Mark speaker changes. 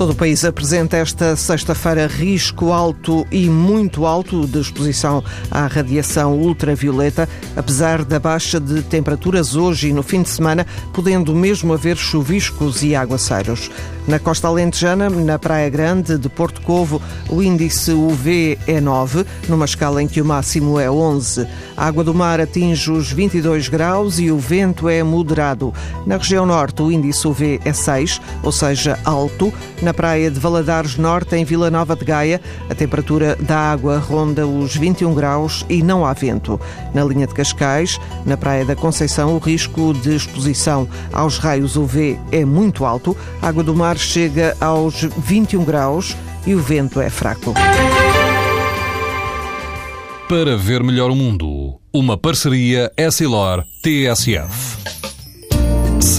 Speaker 1: Todo o país apresenta esta sexta-feira risco alto e muito alto de exposição à radiação ultravioleta, apesar da baixa de temperaturas hoje e no fim de semana, podendo mesmo haver chuviscos e aguaceiros. Na costa alentejana, na Praia Grande de Porto Covo, o índice UV é 9, numa escala em que o máximo é 11. A água do mar atinge os 22 graus e o vento é moderado. Na região norte, o índice UV é 6, ou seja, alto. Na praia de Valadares Norte, em Vila Nova de Gaia, a temperatura da água ronda os 21 graus e não há vento. Na linha de Cascais, na praia da Conceição, o risco de exposição aos raios UV é muito alto. A água do mar mar chega aos 21 graus e o vento é fraco.
Speaker 2: Para ver melhor o mundo, uma parceria Essilor-TSF.